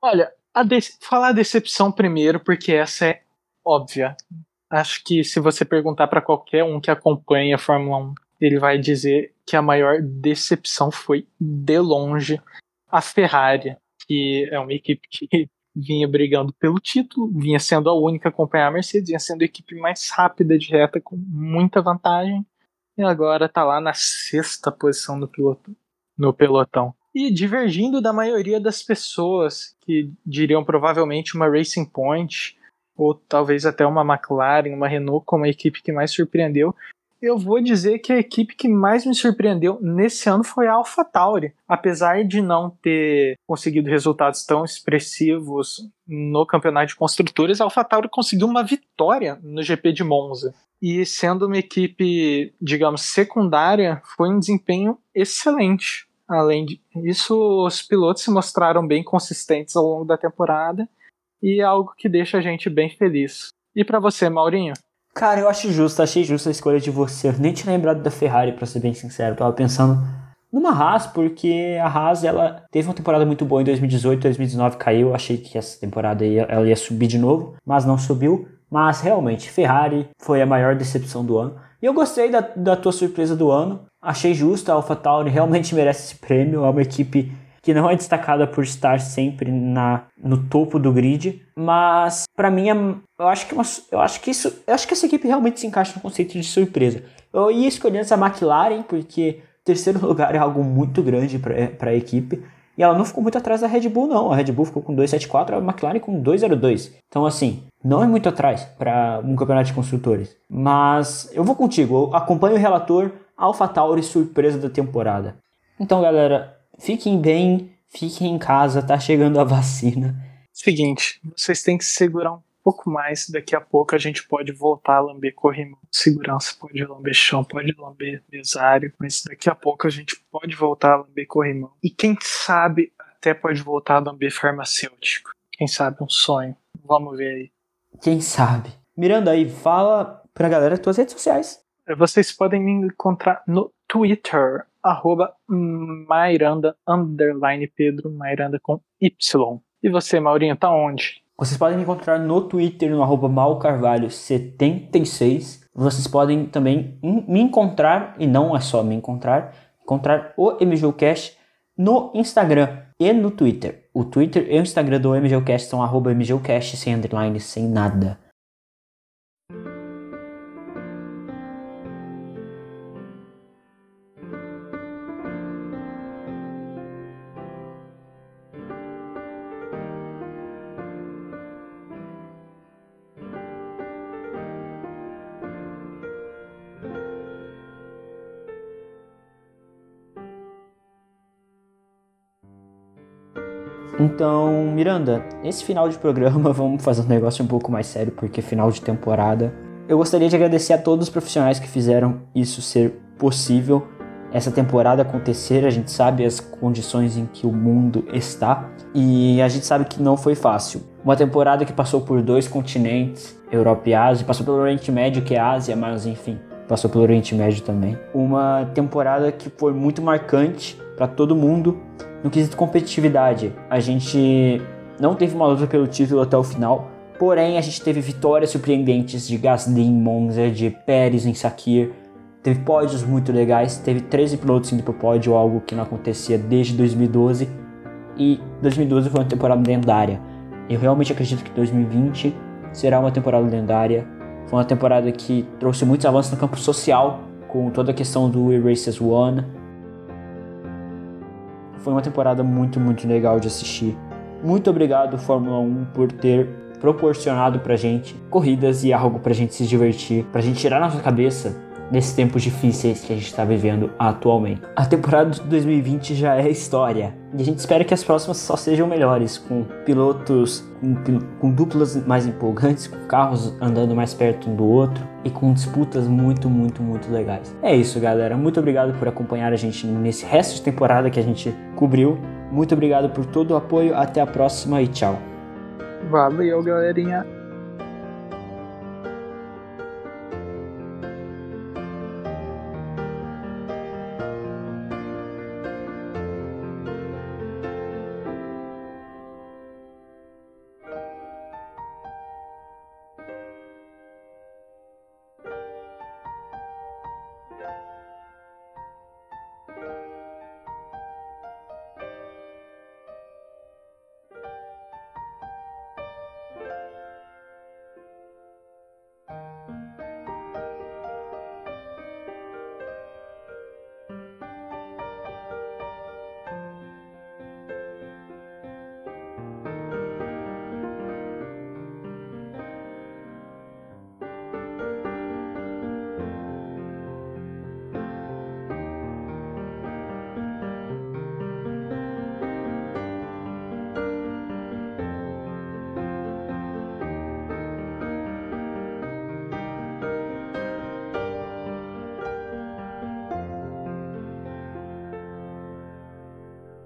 Olha, a de- falar a decepção primeiro, porque essa é óbvia. Acho que se você perguntar para qualquer um que acompanha a Fórmula 1, ele vai dizer que a maior decepção foi, de longe, a Ferrari, que é uma equipe que vinha brigando pelo título, vinha sendo a única a acompanhar a Mercedes, vinha sendo a equipe mais rápida de reta, com muita vantagem, e agora tá lá na sexta posição no, piloto, no pelotão. E divergindo da maioria das pessoas que diriam provavelmente uma Racing Point ou talvez até uma McLaren, uma Renault como a equipe que mais surpreendeu, eu vou dizer que a equipe que mais me surpreendeu nesse ano foi a AlphaTauri. Apesar de não ter conseguido resultados tão expressivos no campeonato de construtores, a AlphaTauri conseguiu uma vitória no GP de Monza. E sendo uma equipe, digamos, secundária, foi um desempenho excelente. Além disso, os pilotos se mostraram bem consistentes ao longo da temporada e é algo que deixa a gente bem feliz. E para você, Maurinho? Cara, eu acho justo, achei justa a escolha de você. Eu nem tinha lembrado da Ferrari, pra ser bem sincero. Eu tava pensando numa Haas, porque a Haas ela teve uma temporada muito boa em 2018, 2019 caiu. Achei que essa temporada ia, ela ia subir de novo, mas não subiu. Mas realmente, Ferrari foi a maior decepção do ano. E eu gostei da, da tua surpresa do ano. Achei justo, a AlphaTauri realmente merece esse prêmio. É uma equipe que não é destacada por estar sempre na, no topo do grid, mas para mim é, eu acho que uma, eu acho que isso, eu acho que essa equipe realmente se encaixa no conceito de surpresa. Eu ia escolher essa McLaren porque terceiro lugar é algo muito grande para a equipe. E ela não ficou muito atrás da Red Bull, não. A Red Bull ficou com 2,74, a McLaren com 2,02. Então, assim, não é muito atrás para um campeonato de construtores. Mas eu vou contigo, eu acompanho o relator AlphaTauri surpresa da temporada. Então, galera, fiquem bem, fiquem em casa, tá chegando a vacina. Seguinte, vocês têm que segurar um pouco mais, daqui a pouco a gente pode voltar a lamber corrimão. Segurança pode lamber chão, pode lamber mesário, mas daqui a pouco a gente pode voltar a lamber corrimão. E quem sabe até pode voltar a lamber farmacêutico. Quem sabe um sonho. Vamos ver aí. Quem sabe? Miranda aí, fala pra galera tuas redes sociais. Vocês podem me encontrar no Twitter, arroba Mairanda, underline Pedro, Mairanda com Y. E você, Maurinho, tá onde? Vocês podem me encontrar no Twitter, no arroba malcarvalho76. Vocês podem também me encontrar, e não é só me encontrar, encontrar o MGUcast no Instagram e no Twitter. O Twitter e o Instagram do MGUcast são arroba MGUcast, sem underline, sem nada. Então, Miranda, esse final de programa vamos fazer um negócio um pouco mais sério, porque final de temporada. Eu gostaria de agradecer a todos os profissionais que fizeram isso ser possível, essa temporada acontecer. A gente sabe as condições em que o mundo está e a gente sabe que não foi fácil. Uma temporada que passou por dois continentes, Europa e Ásia, passou pelo Oriente Médio, que é Ásia, mas enfim, passou pelo Oriente Médio também. Uma temporada que foi muito marcante para todo mundo no quesito competitividade, a gente não teve uma luta pelo título até o final, porém a gente teve vitórias surpreendentes de Gasly em Monza, de Pérez em Sakir, teve pódios muito legais, teve 13 pilotos indo pro pódio, algo que não acontecia desde 2012, e 2012 foi uma temporada lendária. Eu realmente acredito que 2020 será uma temporada lendária. Foi uma temporada que trouxe muitos avanços no campo social, com toda a questão do Erasers One, foi uma temporada muito, muito legal de assistir. Muito obrigado, Fórmula 1, por ter proporcionado pra gente corridas e algo pra gente se divertir, pra gente tirar nossa cabeça nesses tempos difíceis que a gente está vivendo atualmente. A temporada de 2020 já é história e a gente espera que as próximas só sejam melhores, com pilotos com, com duplas mais empolgantes, com carros andando mais perto um do outro e com disputas muito, muito, muito legais. É isso, galera. Muito obrigado por acompanhar a gente nesse resto de temporada que a gente cobriu. Muito obrigado por todo o apoio. Até a próxima e tchau. Valeu, galerinha.